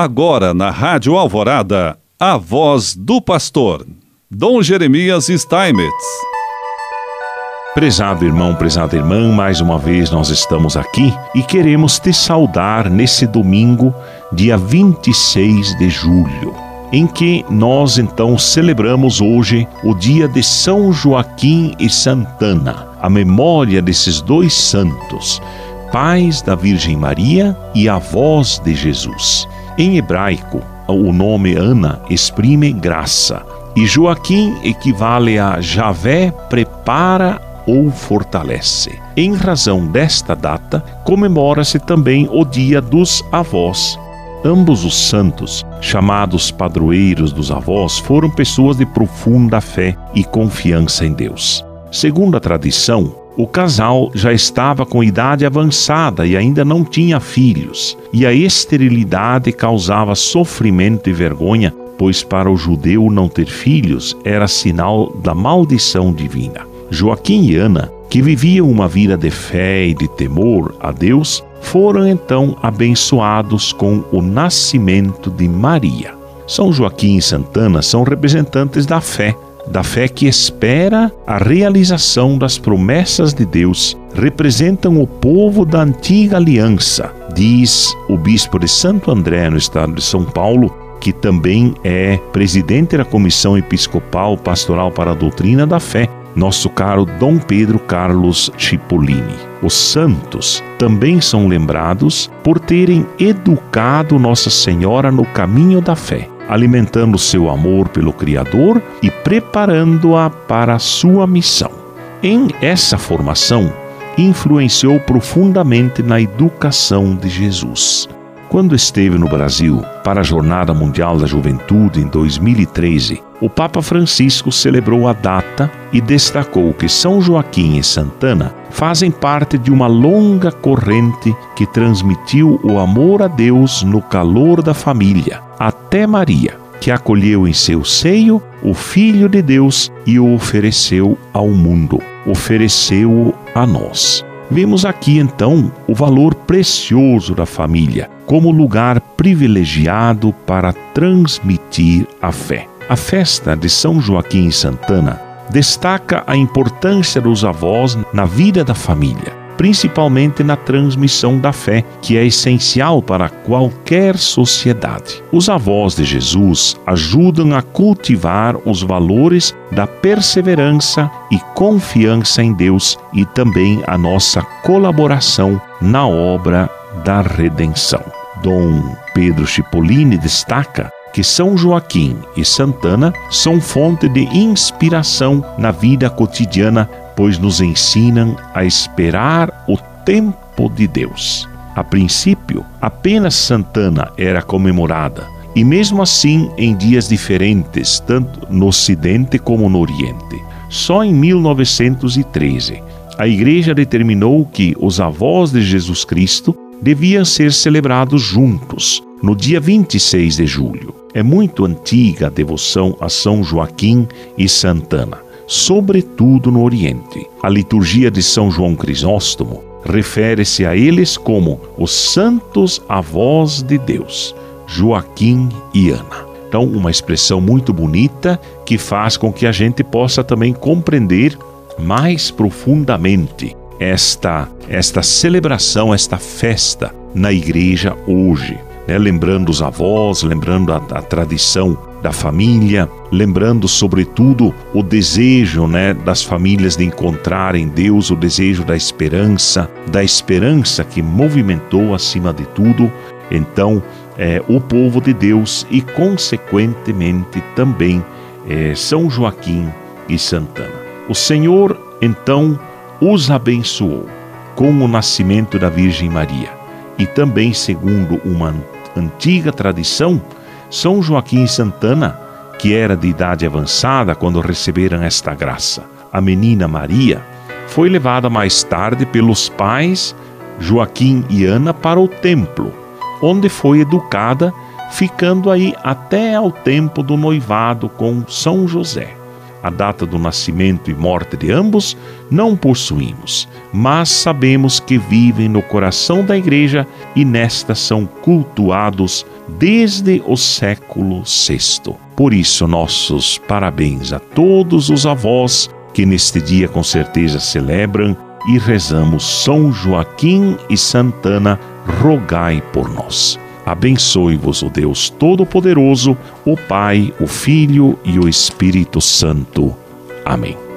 Agora na Rádio Alvorada, a voz do pastor, Dom Jeremias Steinmetz. Prezado irmão, prezada irmã, mais uma vez nós estamos aqui e queremos te saudar nesse domingo, dia 26 de julho, em que nós então celebramos hoje o dia de São Joaquim e Santana, a memória desses dois santos, pais da Virgem Maria e avós de Jesus. Em hebraico, o nome Ana exprime graça, e Joaquim equivale a Javé prepara ou fortalece. Em razão desta data, comemora-se também o Dia dos Avós. Ambos os santos, chamados padroeiros dos avós, foram pessoas de profunda fé e confiança em Deus. Segundo a tradição, o casal já estava com idade avançada e ainda não tinha filhos, e a esterilidade causava sofrimento e vergonha, pois para o judeu não ter filhos era sinal da maldição divina. Joaquim e Ana, que viviam uma vida de fé e de temor a Deus, foram então abençoados com o nascimento de Maria. São Joaquim e Santana são representantes da fé, da fé que espera a realização das promessas de Deus, representam o povo da antiga aliança, diz o bispo de Santo André, no estado de São Paulo, que também é presidente da Comissão Episcopal Pastoral para a Doutrina da Fé, nosso caro Dom Pedro Carlos Cipollini. Os santos também são lembrados por terem educado Nossa Senhora no caminho da fé alimentando seu amor pelo Criador e preparando-a para a sua missão. Em essa formação, influenciou profundamente na educação de Jesus. Quando esteve no Brasil para a Jornada Mundial da Juventude em 2013, o Papa Francisco celebrou a data e destacou que São Joaquim e Santana fazem parte de uma longa corrente que transmitiu o amor a Deus no calor da família, até Maria, que acolheu em seu seio o Filho de Deus e o ofereceu ao mundo, ofereceu-o a nós. Vemos aqui então o valor precioso da família como lugar privilegiado para transmitir a fé. A festa de São Joaquim e Santana destaca a importância dos avós na vida da família, principalmente na transmissão da fé, que é essencial para qualquer sociedade. Os avós de Jesus ajudam a cultivar os valores da perseverança e confiança em Deus e também a nossa colaboração na obra da redenção. Dom Pedro Cipollini destaca que São Joaquim e Santana são fonte de inspiração na vida cotidiana, pois nos ensinam a esperar o tempo de Deus. A princípio, apenas Santana era comemorada, e mesmo assim em dias diferentes, tanto no Ocidente como no Oriente. Só em 1913, a Igreja determinou que os avós de Jesus Cristo deviam ser celebrados juntos, no dia 26 de julho. É muito antiga a devoção a São Joaquim e Santana, sobretudo no Oriente. A liturgia de São João Crisóstomo refere-se a eles como os santos avós de Deus, Joaquim e Ana. Então, uma expressão muito bonita que faz com que a gente possa também compreender mais profundamente esta esta celebração, esta festa na igreja hoje, né? lembrando os avós, lembrando a, a tradição da família, lembrando sobretudo o desejo, né, das famílias de encontrarem Deus, o desejo da esperança, da esperança que movimentou acima de tudo, então é, o povo de Deus e consequentemente também é, São Joaquim e Santana. O Senhor então os abençoou com o nascimento da Virgem Maria. E também, segundo uma antiga tradição, São Joaquim e Santana, que era de idade avançada quando receberam esta graça. A menina Maria foi levada mais tarde pelos pais Joaquim e Ana para o templo, onde foi educada, ficando aí até ao tempo do noivado com São José. A data do nascimento e morte de ambos não possuímos, mas sabemos que vivem no coração da Igreja e nesta são cultuados desde o século VI. Por isso, nossos parabéns a todos os avós que neste dia com certeza celebram e rezamos São Joaquim e Santana, rogai por nós. Abençoe-vos o Deus Todo-Poderoso, o Pai, o Filho e o Espírito Santo. Amém.